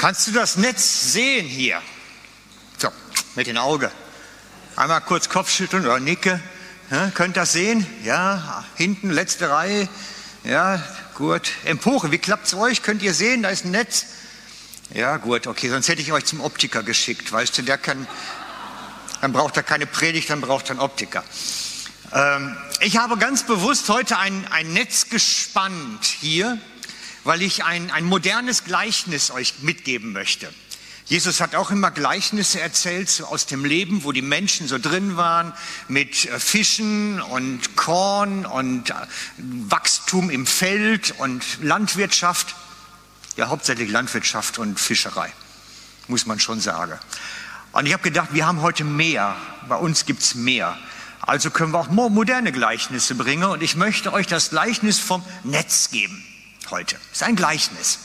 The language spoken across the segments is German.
Kannst du das Netz sehen hier? So, mit dem Auge. Einmal kurz Kopfschütteln oder nicke. Ja, könnt das sehen? Ja, hinten, letzte Reihe. Ja, gut. Empore, wie klappt es euch? Könnt ihr sehen, da ist ein Netz? Ja, gut, okay, sonst hätte ich euch zum Optiker geschickt. Weißt du, der kann, dann braucht er keine Predigt, dann braucht er einen Optiker. Ähm, ich habe ganz bewusst heute ein, ein Netz gespannt hier, weil ich ein, ein modernes Gleichnis euch mitgeben möchte. Jesus hat auch immer Gleichnisse erzählt so aus dem Leben, wo die Menschen so drin waren mit äh, Fischen und Korn und äh, Wachstum im Feld und Landwirtschaft. Ja, hauptsächlich Landwirtschaft und Fischerei, muss man schon sagen. Und ich habe gedacht, wir haben heute mehr. Bei uns gibt's mehr. Also können wir auch moderne Gleichnisse bringen. Und ich möchte euch das Gleichnis vom Netz geben heute. Das ist ein Gleichnis.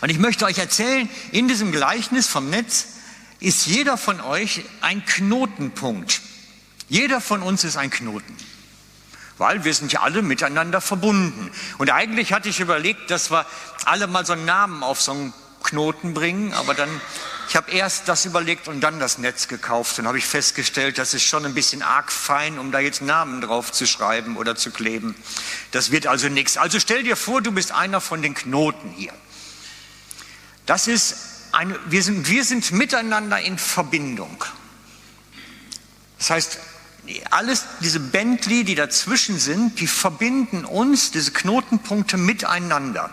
Und ich möchte euch erzählen, in diesem Gleichnis vom Netz ist jeder von euch ein Knotenpunkt. Jeder von uns ist ein Knoten. Weil wir sind ja alle miteinander verbunden. Und eigentlich hatte ich überlegt, dass wir alle mal so einen Namen auf so einen Knoten bringen, aber dann ich habe erst das überlegt und dann das Netz gekauft und habe ich festgestellt, das ist schon ein bisschen arg fein, um da jetzt Namen drauf zu schreiben oder zu kleben. Das wird also nichts. Also stell dir vor, du bist einer von den Knoten hier. Das ist eine, wir sind, wir sind miteinander in Verbindung. Das heißt, alles, diese Bentley, die dazwischen sind, die verbinden uns, diese Knotenpunkte miteinander.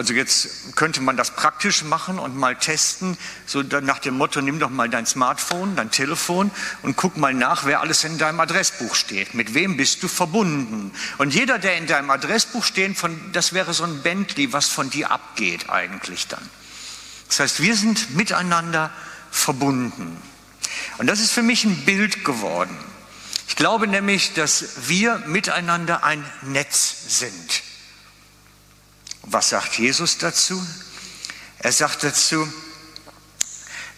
Also jetzt könnte man das praktisch machen und mal testen, so nach dem Motto, nimm doch mal dein Smartphone, dein Telefon und guck mal nach, wer alles in deinem Adressbuch steht. Mit wem bist du verbunden? Und jeder, der in deinem Adressbuch steht, von, das wäre so ein Bentley, was von dir abgeht eigentlich dann. Das heißt, wir sind miteinander verbunden. Und das ist für mich ein Bild geworden. Ich glaube nämlich, dass wir miteinander ein Netz sind. Was sagt Jesus dazu? Er sagt dazu,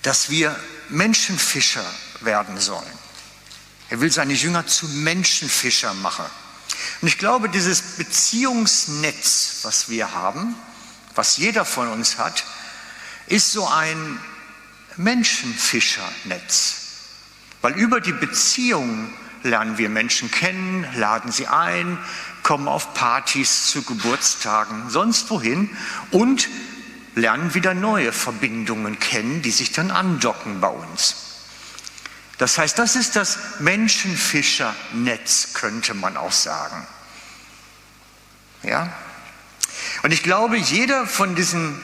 dass wir Menschenfischer werden sollen. Er will seine Jünger zu Menschenfischer machen. Und ich glaube, dieses Beziehungsnetz, was wir haben, was jeder von uns hat, ist so ein Menschenfischernetz. Weil über die Beziehung lernen wir Menschen kennen, laden sie ein, kommen auf Partys zu Geburtstagen, sonst wohin und lernen wieder neue Verbindungen kennen, die sich dann andocken bei uns. Das heißt, das ist das Menschenfischernetz, könnte man auch sagen. Ja? Und ich glaube, jeder von diesen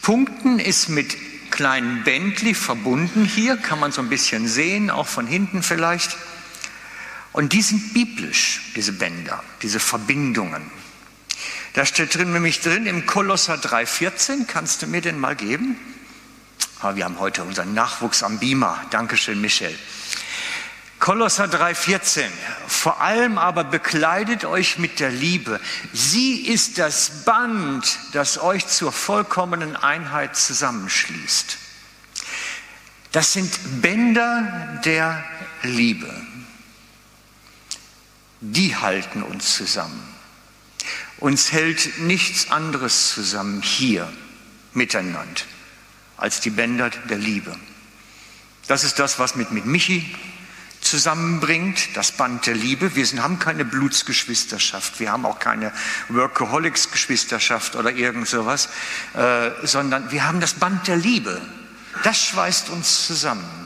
Punkten ist mit kleinen Bentley verbunden hier, kann man so ein bisschen sehen, auch von hinten vielleicht. Und die sind biblisch, diese Bänder, diese Verbindungen. Da steht drin, nämlich drin im Kolosser 3,14, kannst du mir den mal geben? Ah, wir haben heute unseren Nachwuchs am Beamer. Dankeschön, Michel. Kolosser 3,14. Vor allem aber bekleidet euch mit der Liebe. Sie ist das Band, das euch zur vollkommenen Einheit zusammenschließt. Das sind Bänder der Liebe die halten uns zusammen. Uns hält nichts anderes zusammen hier miteinander als die Bänder der Liebe. Das ist das, was mit, mit Michi zusammenbringt, das Band der Liebe. Wir sind, haben keine Blutsgeschwisterschaft, wir haben auch keine Workaholics-Geschwisterschaft oder irgend sowas, äh, sondern wir haben das Band der Liebe. Das schweißt uns zusammen.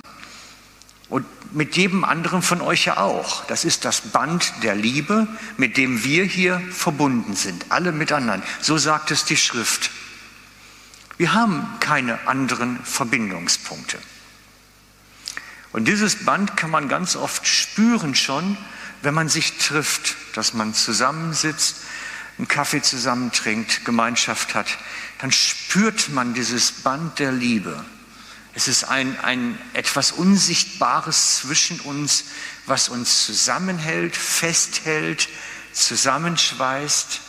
Und mit jedem anderen von euch ja auch. Das ist das Band der Liebe, mit dem wir hier verbunden sind, alle miteinander. So sagt es die Schrift. Wir haben keine anderen Verbindungspunkte. Und dieses Band kann man ganz oft spüren schon, wenn man sich trifft, dass man zusammensitzt, einen Kaffee zusammen trinkt, Gemeinschaft hat. Dann spürt man dieses Band der Liebe. Es ist ein, ein etwas Unsichtbares zwischen uns, was uns zusammenhält, festhält, zusammenschweißt,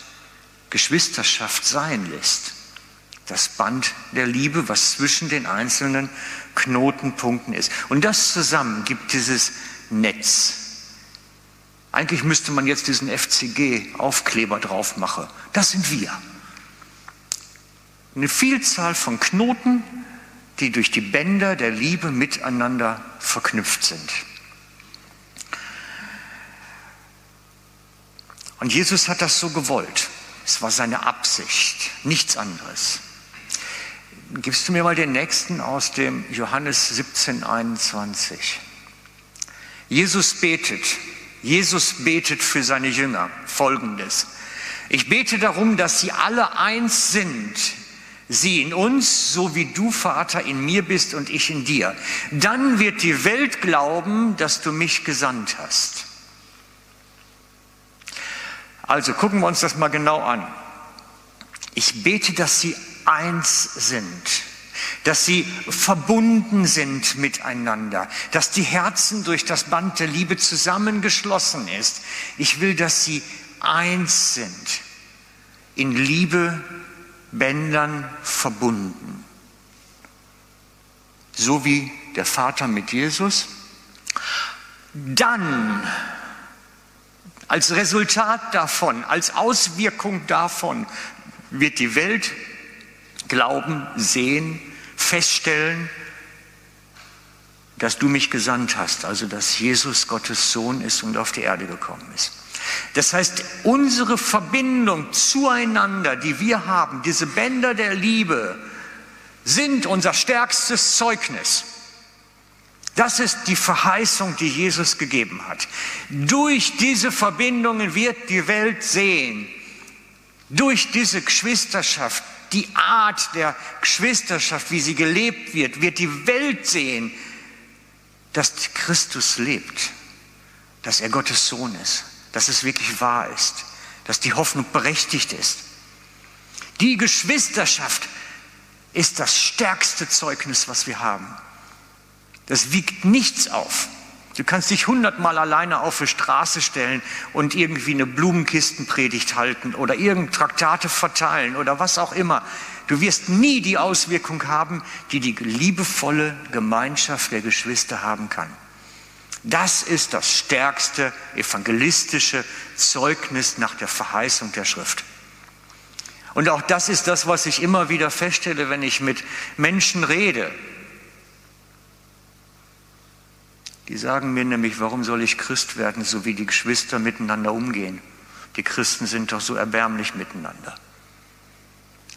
Geschwisterschaft sein lässt. Das Band der Liebe, was zwischen den einzelnen Knotenpunkten ist. Und das zusammen gibt dieses Netz. Eigentlich müsste man jetzt diesen FCG-Aufkleber drauf machen. Das sind wir. Eine Vielzahl von Knoten, die durch die Bänder der Liebe miteinander verknüpft sind. Und Jesus hat das so gewollt. Es war seine Absicht, nichts anderes. Gibst du mir mal den nächsten aus dem Johannes 17, 21. Jesus betet, Jesus betet für seine Jünger folgendes. Ich bete darum, dass sie alle eins sind, sie in uns, so wie du, Vater, in mir bist und ich in dir. Dann wird die Welt glauben, dass du mich gesandt hast. Also gucken wir uns das mal genau an. Ich bete, dass sie eins sind, dass sie verbunden sind miteinander, dass die Herzen durch das Band der Liebe zusammengeschlossen ist. Ich will, dass sie eins sind, in Liebe Bändern verbunden. So wie der Vater mit Jesus. Dann, als Resultat davon, als Auswirkung davon, wird die Welt glauben, sehen, feststellen, dass du mich gesandt hast, also dass Jesus Gottes Sohn ist und auf die Erde gekommen ist. Das heißt, unsere Verbindung zueinander, die wir haben, diese Bänder der Liebe, sind unser stärkstes Zeugnis. Das ist die Verheißung, die Jesus gegeben hat. Durch diese Verbindungen wird die Welt sehen, durch diese Geschwisterschaft, die Art der Geschwisterschaft, wie sie gelebt wird, wird die Welt sehen, dass Christus lebt, dass er Gottes Sohn ist dass es wirklich wahr ist, dass die Hoffnung berechtigt ist. Die Geschwisterschaft ist das stärkste Zeugnis, was wir haben. Das wiegt nichts auf. Du kannst dich hundertmal alleine auf die Straße stellen und irgendwie eine Blumenkistenpredigt halten oder irgendeine Traktate verteilen oder was auch immer. Du wirst nie die Auswirkung haben, die die liebevolle Gemeinschaft der Geschwister haben kann. Das ist das stärkste evangelistische Zeugnis nach der Verheißung der Schrift. Und auch das ist das, was ich immer wieder feststelle, wenn ich mit Menschen rede. Die sagen mir nämlich, warum soll ich Christ werden, so wie die Geschwister miteinander umgehen? Die Christen sind doch so erbärmlich miteinander.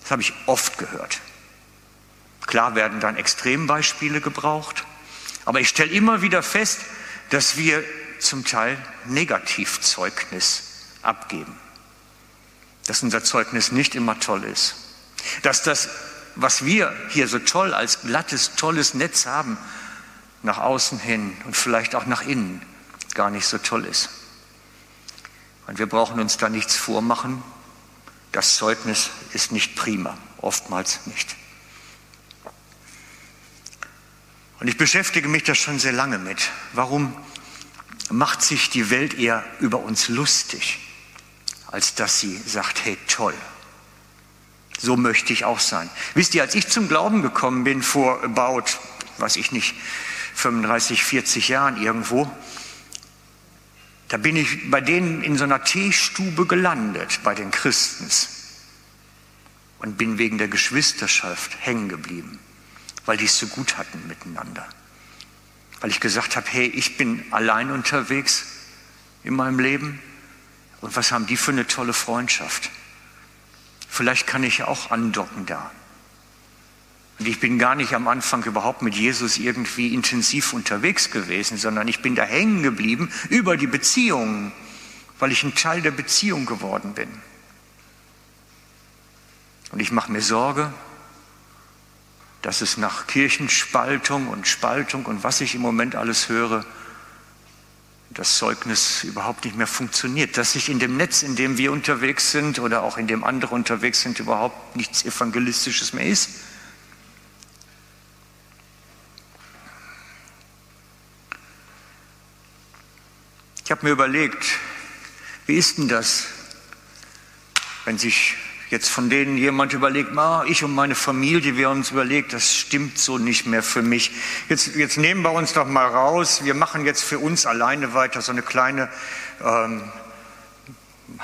Das habe ich oft gehört. Klar werden dann Extrembeispiele gebraucht, aber ich stelle immer wieder fest, dass wir zum Teil Negativzeugnis abgeben. Dass unser Zeugnis nicht immer toll ist. Dass das, was wir hier so toll als glattes, tolles Netz haben, nach außen hin und vielleicht auch nach innen gar nicht so toll ist. Und wir brauchen uns da nichts vormachen. Das Zeugnis ist nicht prima, oftmals nicht. Und ich beschäftige mich da schon sehr lange mit. Warum macht sich die Welt eher über uns lustig, als dass sie sagt, hey toll, so möchte ich auch sein. Wisst ihr, als ich zum Glauben gekommen bin vor about, weiß ich nicht, 35, 40 Jahren irgendwo, da bin ich bei denen in so einer Teestube gelandet, bei den Christens, und bin wegen der Geschwisterschaft hängen geblieben weil die es so gut hatten miteinander. Weil ich gesagt habe, hey, ich bin allein unterwegs in meinem Leben und was haben die für eine tolle Freundschaft? Vielleicht kann ich auch andocken da. Und ich bin gar nicht am Anfang überhaupt mit Jesus irgendwie intensiv unterwegs gewesen, sondern ich bin da hängen geblieben über die Beziehungen, weil ich ein Teil der Beziehung geworden bin. Und ich mache mir Sorge, dass es nach Kirchenspaltung und Spaltung und was ich im Moment alles höre, das Zeugnis überhaupt nicht mehr funktioniert, dass sich in dem Netz, in dem wir unterwegs sind oder auch in dem andere unterwegs sind, überhaupt nichts Evangelistisches mehr ist. Ich habe mir überlegt, wie ist denn das, wenn sich jetzt von denen jemand überlegt, ah, ich und meine Familie, wir uns überlegt, das stimmt so nicht mehr für mich. Jetzt, jetzt nehmen wir uns doch mal raus, wir machen jetzt für uns alleine weiter so eine kleine ähm,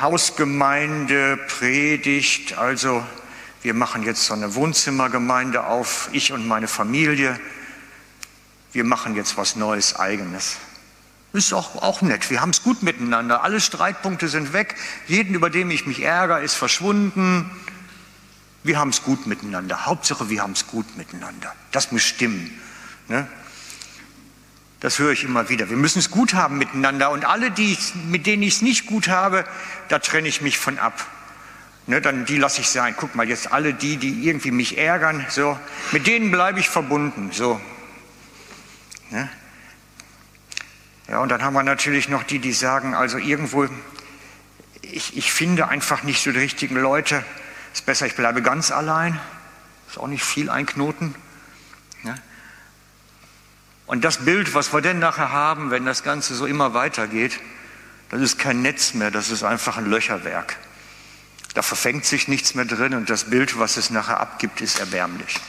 Hausgemeinde, Predigt, also wir machen jetzt so eine Wohnzimmergemeinde auf, ich und meine Familie. Wir machen jetzt was Neues, eigenes. Ist auch, auch nett. Wir haben es gut miteinander. Alle Streitpunkte sind weg. Jeden, über den ich mich ärgere, ist verschwunden. Wir haben es gut miteinander. Hauptsache, wir haben es gut miteinander. Das muss stimmen. Ne? Das höre ich immer wieder. Wir müssen es gut haben miteinander. Und alle, die, mit denen ich es nicht gut habe, da trenne ich mich von ab. Ne, dann die lasse ich sein. Guck mal, jetzt alle die, die irgendwie mich ärgern, so, mit denen bleibe ich verbunden. So. Ne? Ja, und dann haben wir natürlich noch die, die sagen, also irgendwo, ich, ich finde einfach nicht so die richtigen Leute. Ist besser, ich bleibe ganz allein. Ist auch nicht viel ein Knoten. Ja. Und das Bild, was wir denn nachher haben, wenn das Ganze so immer weitergeht, das ist kein Netz mehr, das ist einfach ein Löcherwerk. Da verfängt sich nichts mehr drin und das Bild, was es nachher abgibt, ist erbärmlich.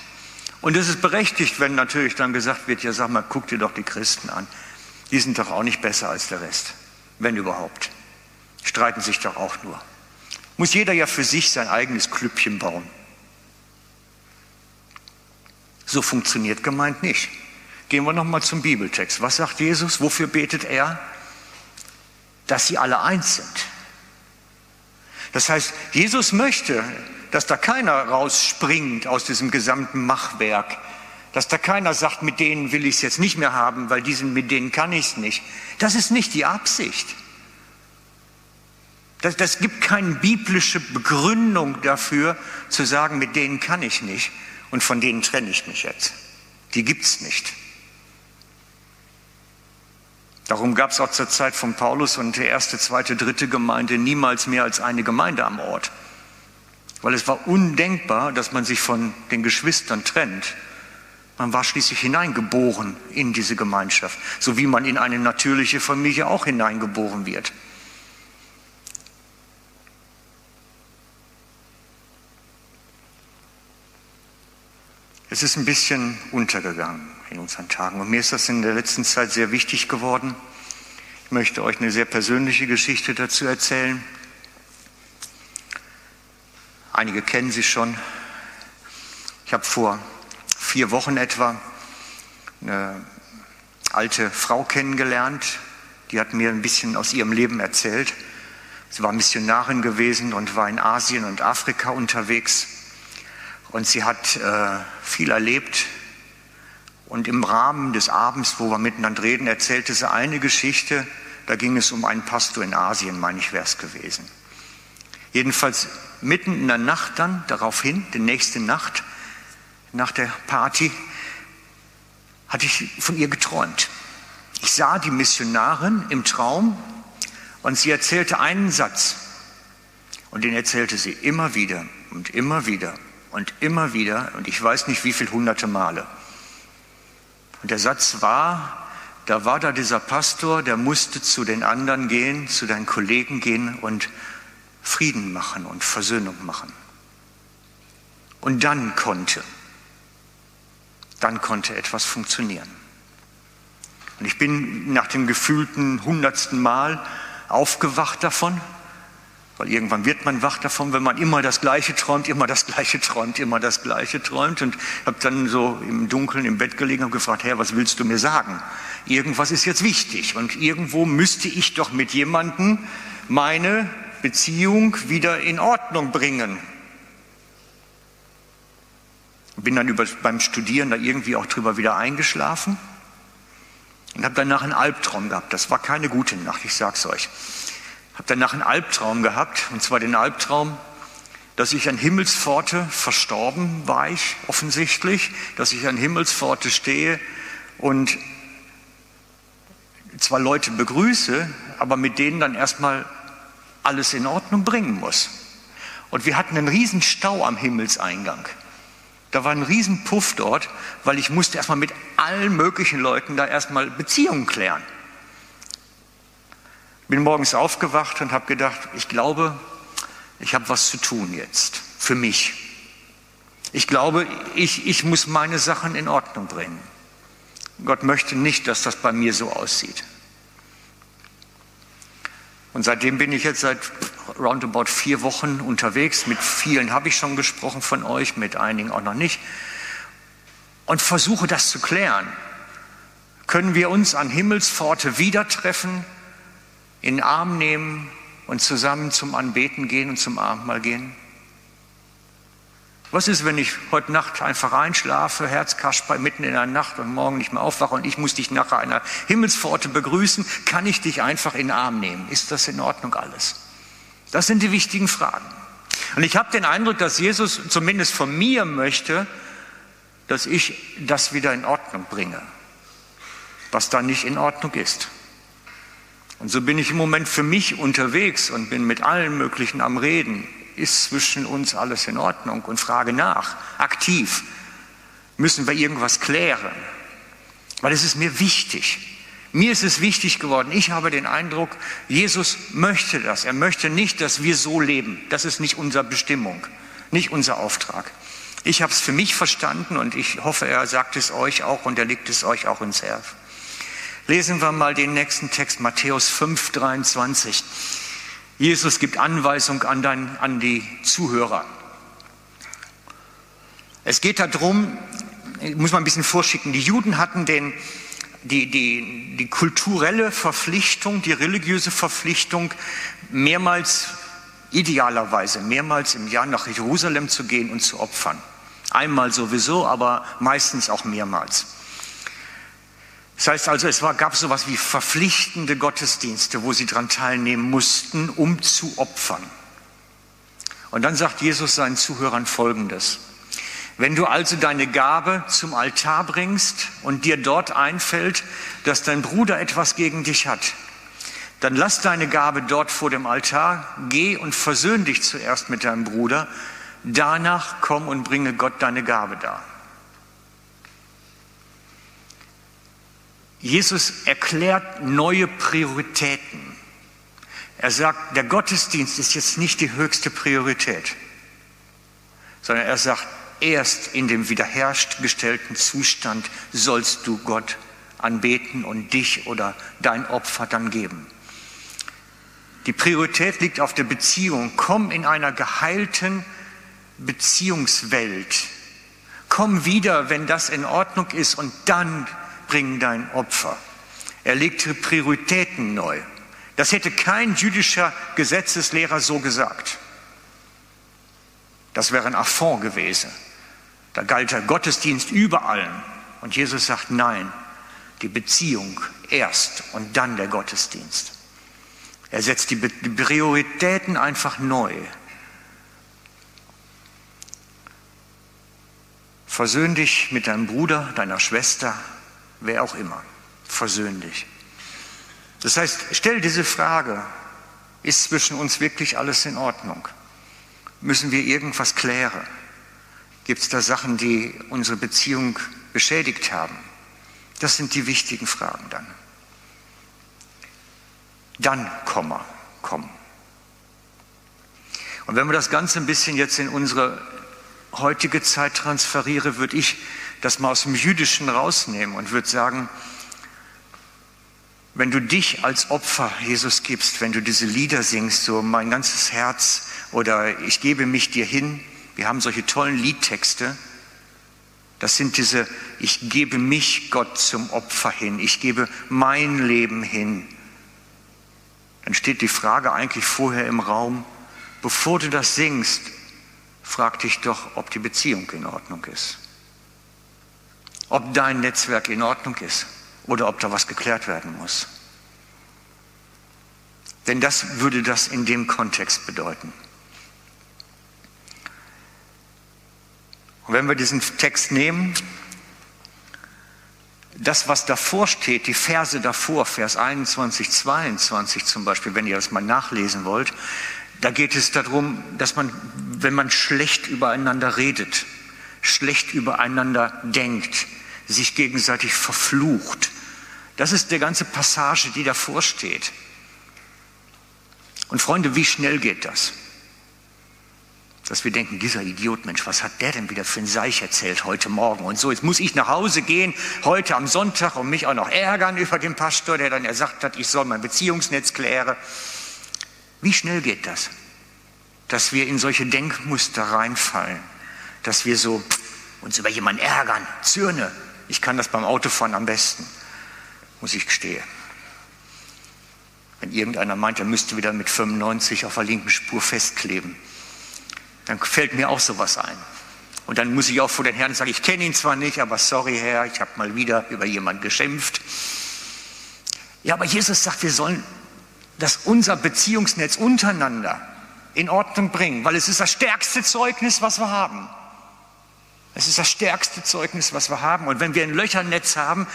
Und es ist berechtigt, wenn natürlich dann gesagt wird, ja sag mal, guck dir doch die Christen an. Die sind doch auch nicht besser als der Rest, wenn überhaupt. Streiten sich doch auch nur. Muss jeder ja für sich sein eigenes Klüppchen bauen. So funktioniert gemeint nicht. Gehen wir nochmal zum Bibeltext. Was sagt Jesus? Wofür betet er? Dass sie alle eins sind. Das heißt, Jesus möchte, dass da keiner rausspringt aus diesem gesamten Machwerk, dass da keiner sagt, mit denen will ich es jetzt nicht mehr haben, weil diesen, mit denen kann ich es nicht. Das ist nicht die Absicht. Das, das gibt keine biblische Begründung dafür, zu sagen, mit denen kann ich nicht und von denen trenne ich mich jetzt. Die gibt es nicht. Darum gab es auch zur Zeit von Paulus und der erste, zweite, dritte Gemeinde niemals mehr als eine Gemeinde am Ort. Weil es war undenkbar, dass man sich von den Geschwistern trennt. Man war schließlich hineingeboren in diese Gemeinschaft, so wie man in eine natürliche Familie auch hineingeboren wird. Es ist ein bisschen untergegangen in unseren Tagen. Und mir ist das in der letzten Zeit sehr wichtig geworden. Ich möchte euch eine sehr persönliche Geschichte dazu erzählen. Einige kennen sie schon. Ich habe vor vier Wochen etwa eine alte Frau kennengelernt, die hat mir ein bisschen aus ihrem Leben erzählt. Sie war Missionarin gewesen und war in Asien und Afrika unterwegs. Und sie hat äh, viel erlebt, und im Rahmen des Abends, wo wir miteinander reden, erzählte sie eine Geschichte. Da ging es um einen Pastor in Asien, meine ich, wäre es gewesen. Jedenfalls mitten in der Nacht dann, daraufhin, die nächste Nacht, nach der Party, hatte ich von ihr geträumt. Ich sah die Missionarin im Traum und sie erzählte einen Satz. Und den erzählte sie immer wieder und immer wieder und immer wieder und ich weiß nicht wie viele hunderte Male. Und der Satz war, da war da dieser Pastor, der musste zu den anderen gehen, zu deinen Kollegen gehen und Frieden machen und Versöhnung machen. Und dann konnte, dann konnte etwas funktionieren. Und ich bin nach dem gefühlten hundertsten Mal aufgewacht davon weil irgendwann wird man wach davon, wenn man immer das Gleiche träumt, immer das Gleiche träumt, immer das Gleiche träumt. Und habe dann so im Dunkeln im Bett gelegen und gefragt, Herr, was willst du mir sagen? Irgendwas ist jetzt wichtig. Und irgendwo müsste ich doch mit jemandem meine Beziehung wieder in Ordnung bringen. Bin dann über, beim Studieren da irgendwie auch drüber wieder eingeschlafen und habe danach einen Albtraum gehabt. Das war keine gute Nacht, ich sag's euch habe danach einen Albtraum gehabt, und zwar den Albtraum, dass ich an Himmelspforte verstorben war ich offensichtlich, dass ich an Himmelspforte stehe und zwar Leute begrüße, aber mit denen dann erstmal alles in Ordnung bringen muss. Und wir hatten einen riesen Stau am Himmelseingang. Da war ein riesen Puff dort, weil ich musste erstmal mit allen möglichen Leuten da erstmal Beziehungen klären. Bin morgens aufgewacht und habe gedacht, ich glaube, ich habe was zu tun jetzt für mich. Ich glaube, ich, ich muss meine Sachen in Ordnung bringen. Gott möchte nicht, dass das bei mir so aussieht. Und seitdem bin ich jetzt seit roundabout vier Wochen unterwegs. Mit vielen habe ich schon gesprochen von euch, mit einigen auch noch nicht. Und versuche das zu klären. Können wir uns an Himmelspforte wieder treffen, in den Arm nehmen und zusammen zum Anbeten gehen und zum Abendmahl gehen? Was ist, wenn ich heute Nacht einfach einschlafe, Herzkasper mitten in der Nacht und morgen nicht mehr aufwache und ich muss dich nachher einer Himmelspforte begrüßen? Kann ich dich einfach in den Arm nehmen? Ist das in Ordnung alles? Das sind die wichtigen Fragen. Und ich habe den Eindruck, dass Jesus zumindest von mir möchte, dass ich das wieder in Ordnung bringe, was da nicht in Ordnung ist. Und so bin ich im Moment für mich unterwegs und bin mit allen möglichen am Reden ist zwischen uns alles in Ordnung und frage nach, aktiv. Müssen wir irgendwas klären? Weil es ist mir wichtig. Mir ist es wichtig geworden. Ich habe den Eindruck, Jesus möchte das. Er möchte nicht, dass wir so leben. Das ist nicht unsere Bestimmung, nicht unser Auftrag. Ich habe es für mich verstanden und ich hoffe, er sagt es euch auch und er legt es euch auch ins Herz. Lesen wir mal den nächsten Text, Matthäus 5, 23. Jesus gibt Anweisung an, dein, an die Zuhörer. Es geht darum, ich muss mal ein bisschen vorschicken, die Juden hatten den, die, die, die kulturelle Verpflichtung, die religiöse Verpflichtung, mehrmals, idealerweise mehrmals im Jahr nach Jerusalem zu gehen und zu opfern. Einmal sowieso, aber meistens auch mehrmals. Das heißt also, es war, gab so etwas wie verpflichtende Gottesdienste, wo sie daran teilnehmen mussten, um zu opfern. Und dann sagt Jesus seinen Zuhörern Folgendes. Wenn du also deine Gabe zum Altar bringst und dir dort einfällt, dass dein Bruder etwas gegen dich hat, dann lass deine Gabe dort vor dem Altar, geh und versöhn dich zuerst mit deinem Bruder, danach komm und bringe Gott deine Gabe dar. Jesus erklärt neue Prioritäten. Er sagt, der Gottesdienst ist jetzt nicht die höchste Priorität, sondern er sagt, erst in dem wiederhergestellten Zustand sollst du Gott anbeten und dich oder dein Opfer dann geben. Die Priorität liegt auf der Beziehung. Komm in einer geheilten Beziehungswelt. Komm wieder, wenn das in Ordnung ist und dann bring dein Opfer. Er legte Prioritäten neu. Das hätte kein jüdischer Gesetzeslehrer so gesagt. Das wäre ein Affront gewesen. Da galt der Gottesdienst über allen. Und Jesus sagt, nein, die Beziehung erst und dann der Gottesdienst. Er setzt die Prioritäten einfach neu. Versöhn dich mit deinem Bruder, deiner Schwester, wer auch immer, versöhn dich. Das heißt, stell diese Frage, ist zwischen uns wirklich alles in Ordnung? Müssen wir irgendwas klären? Gibt es da Sachen, die unsere Beziehung beschädigt haben? Das sind die wichtigen Fragen dann. Dann Komma, komm. Und wenn wir das Ganze ein bisschen jetzt in unsere heutige Zeit transferieren, würde ich das mal aus dem Jüdischen rausnehmen und würde sagen, wenn du dich als Opfer Jesus gibst, wenn du diese Lieder singst, so mein ganzes Herz oder ich gebe mich dir hin, wir haben solche tollen Liedtexte, das sind diese, ich gebe mich Gott zum Opfer hin, ich gebe mein Leben hin. Dann steht die Frage eigentlich vorher im Raum, bevor du das singst, frag dich doch, ob die Beziehung in Ordnung ist ob dein Netzwerk in Ordnung ist oder ob da was geklärt werden muss. Denn das würde das in dem Kontext bedeuten. Und wenn wir diesen Text nehmen, das, was davor steht, die Verse davor, Vers 21, 22 zum Beispiel, wenn ihr das mal nachlesen wollt, da geht es darum, dass man, wenn man schlecht übereinander redet, schlecht übereinander denkt, sich gegenseitig verflucht. Das ist der ganze Passage, die davor steht. Und Freunde, wie schnell geht das? Dass wir denken, dieser Idiot, Mensch, was hat der denn wieder für ein Seich erzählt heute Morgen und so. Jetzt muss ich nach Hause gehen, heute am Sonntag und mich auch noch ärgern über den Pastor, der dann gesagt hat, ich soll mein Beziehungsnetz klären. Wie schnell geht das? Dass wir in solche Denkmuster reinfallen, dass wir so uns über jemanden ärgern, zürne. Ich kann das beim Autofahren am besten, muss ich gestehen. Wenn irgendeiner meint, er müsste wieder mit 95 auf der linken Spur festkleben, dann fällt mir auch sowas ein. Und dann muss ich auch vor den Herrn sagen, ich kenne ihn zwar nicht, aber sorry Herr, ich habe mal wieder über jemanden geschimpft. Ja, aber Jesus sagt, wir sollen das unser Beziehungsnetz untereinander in Ordnung bringen, weil es ist das stärkste Zeugnis, was wir haben. Es ist das stärkste Zeugnis, was wir haben. Und wenn wir ein Löchernetz haben,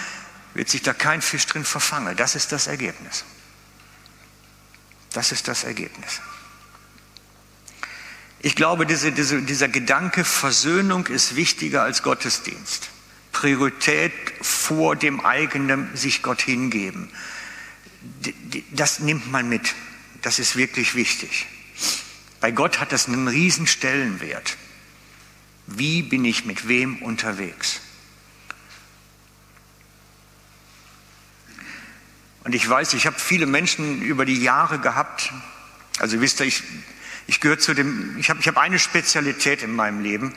wird sich da kein Fisch drin verfangen. Das ist das Ergebnis. Das ist das Ergebnis. Ich glaube, diese, diese, dieser Gedanke Versöhnung ist wichtiger als Gottesdienst. Priorität vor dem eigenen sich Gott hingeben. Das nimmt man mit. Das ist wirklich wichtig. Bei Gott hat das einen riesen Stellenwert. Wie bin ich mit wem unterwegs? Und ich weiß, ich habe viele Menschen über die Jahre gehabt. Also wisst ihr, ich ich gehöre zu dem, ich habe ich hab eine Spezialität in meinem Leben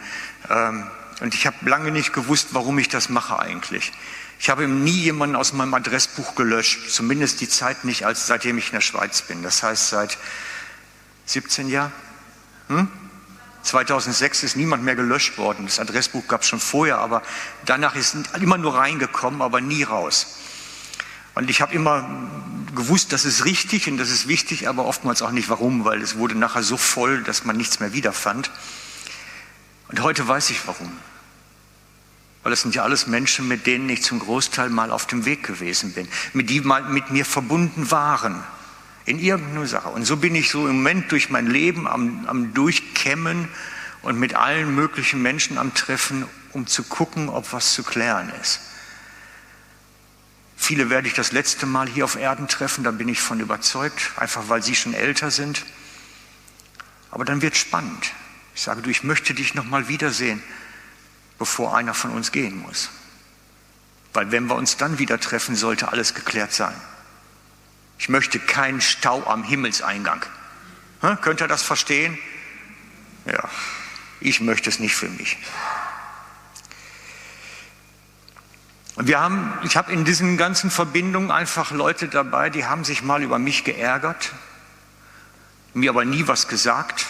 ähm, und ich habe lange nicht gewusst, warum ich das mache eigentlich. Ich habe nie jemanden aus meinem Adressbuch gelöscht, zumindest die Zeit nicht, als seitdem ich in der Schweiz bin. Das heißt, seit 17 Jahren. Hm? 2006 ist niemand mehr gelöscht worden. Das Adressbuch gab es schon vorher, aber danach ist immer nur reingekommen, aber nie raus. Und ich habe immer gewusst, das ist richtig und das ist wichtig, aber oftmals auch nicht warum, weil es wurde nachher so voll, dass man nichts mehr wiederfand. Und heute weiß ich warum. Weil es sind ja alles Menschen, mit denen ich zum Großteil mal auf dem Weg gewesen bin, mit die mal mit mir verbunden waren in irgendeiner Sache. Und so bin ich so im Moment durch mein Leben am, am Durchkämmen und mit allen möglichen Menschen am Treffen, um zu gucken, ob was zu klären ist. Viele werde ich das letzte Mal hier auf Erden treffen, da bin ich von überzeugt, einfach weil sie schon älter sind. Aber dann wird spannend. Ich sage, du, ich möchte dich noch mal wiedersehen, bevor einer von uns gehen muss. Weil wenn wir uns dann wieder treffen, sollte alles geklärt sein. Ich möchte keinen Stau am Himmelseingang. Hm? Könnt ihr das verstehen? Ja, ich möchte es nicht für mich. Und wir haben, ich habe in diesen ganzen Verbindungen einfach Leute dabei, die haben sich mal über mich geärgert, mir aber nie was gesagt,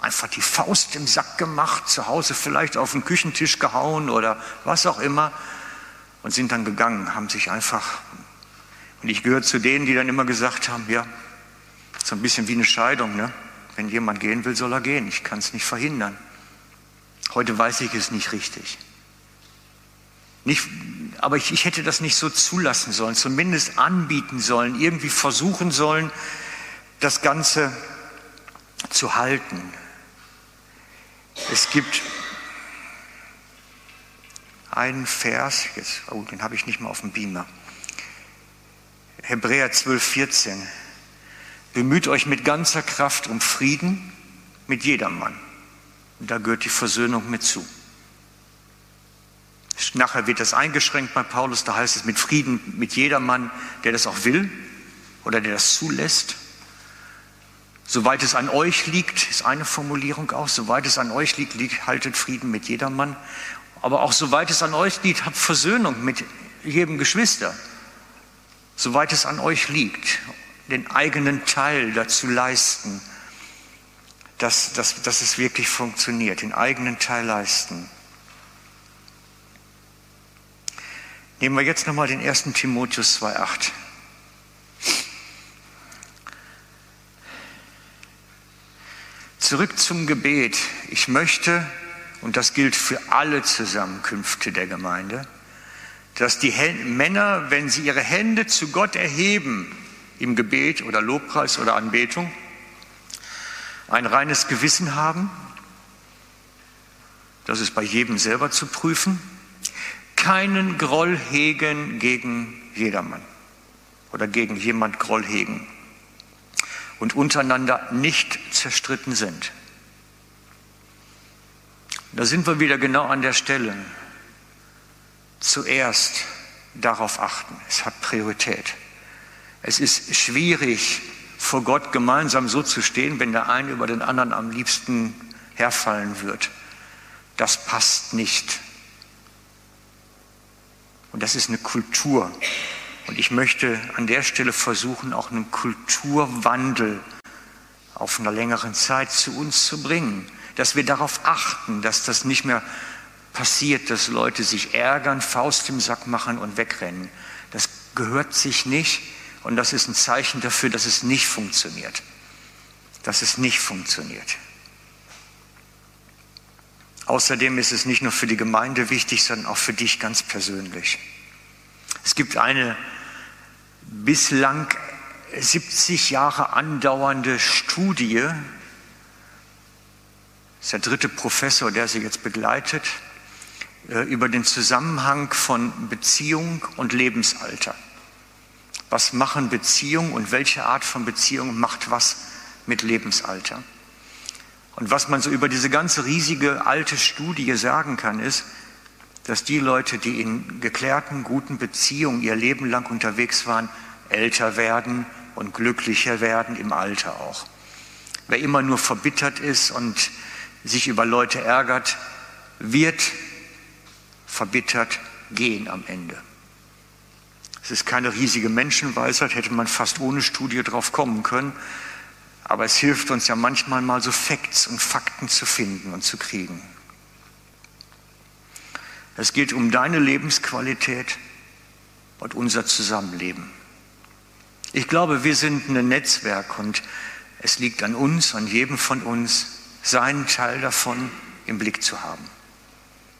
einfach die Faust im Sack gemacht, zu Hause vielleicht auf den Küchentisch gehauen oder was auch immer und sind dann gegangen, haben sich einfach, und ich gehöre zu denen, die dann immer gesagt haben, ja, so ein bisschen wie eine Scheidung, ne? wenn jemand gehen will, soll er gehen, ich kann es nicht verhindern. Heute weiß ich es nicht richtig. Nicht, aber ich, ich hätte das nicht so zulassen sollen, zumindest anbieten sollen, irgendwie versuchen sollen, das Ganze zu halten. Es gibt einen Vers, jetzt, oh, den habe ich nicht mal auf dem Beamer. Hebräer 12, 14. Bemüht euch mit ganzer Kraft um Frieden mit jedermann. Und da gehört die Versöhnung mit zu. Nachher wird das eingeschränkt bei Paulus, da heißt es mit Frieden mit jedermann, der das auch will oder der das zulässt. Soweit es an euch liegt, ist eine Formulierung auch, soweit es an euch liegt, liegt haltet Frieden mit jedermann. Aber auch soweit es an euch liegt, habt Versöhnung mit jedem Geschwister. Soweit es an euch liegt, den eigenen Teil dazu leisten, dass, dass, dass es wirklich funktioniert, den eigenen Teil leisten. Nehmen wir jetzt nochmal den 1. Timotheus 2,8. Zurück zum Gebet. Ich möchte, und das gilt für alle Zusammenkünfte der Gemeinde, dass die Männer, wenn sie ihre Hände zu Gott erheben, im Gebet oder Lobpreis oder Anbetung, ein reines Gewissen haben. Das ist bei jedem selber zu prüfen keinen Groll hegen gegen jedermann oder gegen jemand Groll hegen und untereinander nicht zerstritten sind. Da sind wir wieder genau an der Stelle. Zuerst darauf achten. Es hat Priorität. Es ist schwierig, vor Gott gemeinsam so zu stehen, wenn der eine über den anderen am liebsten herfallen wird. Das passt nicht. Und das ist eine Kultur. Und ich möchte an der Stelle versuchen, auch einen Kulturwandel auf einer längeren Zeit zu uns zu bringen, dass wir darauf achten, dass das nicht mehr passiert, dass Leute sich ärgern, Faust im Sack machen und wegrennen. Das gehört sich nicht und das ist ein Zeichen dafür, dass es nicht funktioniert. Dass es nicht funktioniert. Außerdem ist es nicht nur für die Gemeinde wichtig, sondern auch für dich ganz persönlich. Es gibt eine bislang 70 Jahre andauernde Studie, das ist der dritte Professor, der sie jetzt begleitet, äh, über den Zusammenhang von Beziehung und Lebensalter. Was machen Beziehungen und welche Art von Beziehung macht was mit Lebensalter? Und was man so über diese ganze riesige alte Studie sagen kann, ist, dass die Leute, die in geklärten, guten Beziehungen ihr Leben lang unterwegs waren, älter werden und glücklicher werden im Alter auch. Wer immer nur verbittert ist und sich über Leute ärgert, wird verbittert gehen am Ende. Es ist keine riesige Menschenweisheit, hätte man fast ohne Studie drauf kommen können, aber es hilft uns ja manchmal mal so Facts und Fakten zu finden und zu kriegen. Es geht um deine Lebensqualität und unser Zusammenleben. Ich glaube, wir sind ein Netzwerk und es liegt an uns, an jedem von uns, seinen Teil davon im Blick zu haben.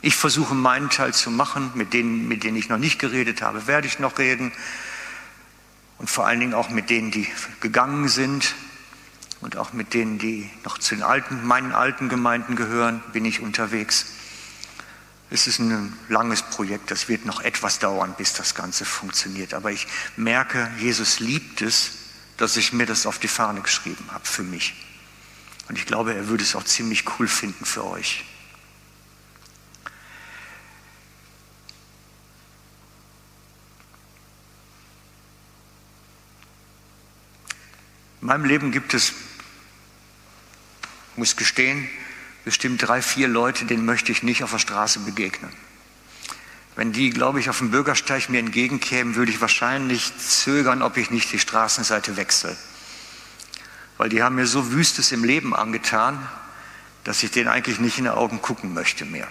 Ich versuche meinen Teil zu machen, mit denen, mit denen ich noch nicht geredet habe, werde ich noch reden. Und vor allen Dingen auch mit denen, die gegangen sind und auch mit denen, die noch zu den alten, meinen alten Gemeinden gehören, bin ich unterwegs. Es ist ein langes Projekt, das wird noch etwas dauern, bis das Ganze funktioniert. Aber ich merke, Jesus liebt es, dass ich mir das auf die Fahne geschrieben habe für mich. Und ich glaube, er würde es auch ziemlich cool finden für euch. In meinem Leben gibt es, muss gestehen, bestimmt drei, vier Leute, denen möchte ich nicht auf der Straße begegnen. Wenn die, glaube ich, auf dem Bürgersteig mir entgegenkämen, würde ich wahrscheinlich zögern, ob ich nicht die Straßenseite wechsle. Weil die haben mir so Wüstes im Leben angetan, dass ich denen eigentlich nicht in die Augen gucken möchte mehr.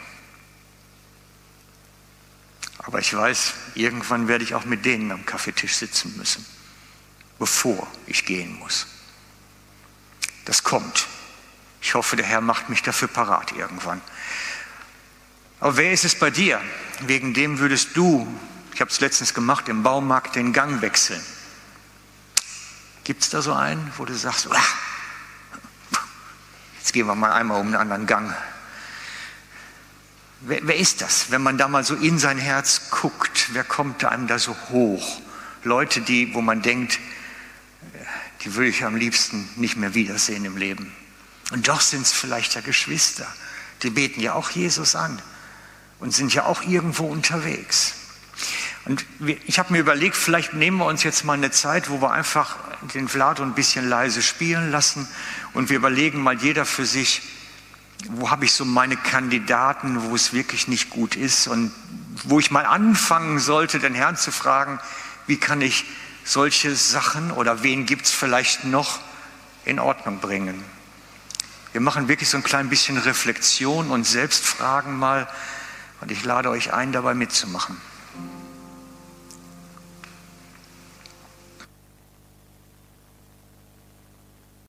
Aber ich weiß, irgendwann werde ich auch mit denen am Kaffeetisch sitzen müssen bevor ich gehen muss. Das kommt. Ich hoffe, der Herr macht mich dafür parat irgendwann. Aber wer ist es bei dir? Wegen dem würdest du, ich habe es letztens gemacht, im Baumarkt den Gang wechseln. Gibt es da so einen, wo du sagst, jetzt gehen wir mal einmal um einen anderen Gang. Wer, wer ist das, wenn man da mal so in sein Herz guckt? Wer kommt einem da so hoch? Leute, die, wo man denkt, die würde ich am liebsten nicht mehr wiedersehen im Leben. Und doch sind es vielleicht ja Geschwister. Die beten ja auch Jesus an und sind ja auch irgendwo unterwegs. Und ich habe mir überlegt, vielleicht nehmen wir uns jetzt mal eine Zeit, wo wir einfach den Vlado ein bisschen leise spielen lassen und wir überlegen mal jeder für sich, wo habe ich so meine Kandidaten, wo es wirklich nicht gut ist und wo ich mal anfangen sollte, den Herrn zu fragen, wie kann ich solche Sachen oder wen gibt es vielleicht noch in Ordnung bringen. Wir machen wirklich so ein klein bisschen Reflexion und Selbstfragen mal und ich lade euch ein, dabei mitzumachen.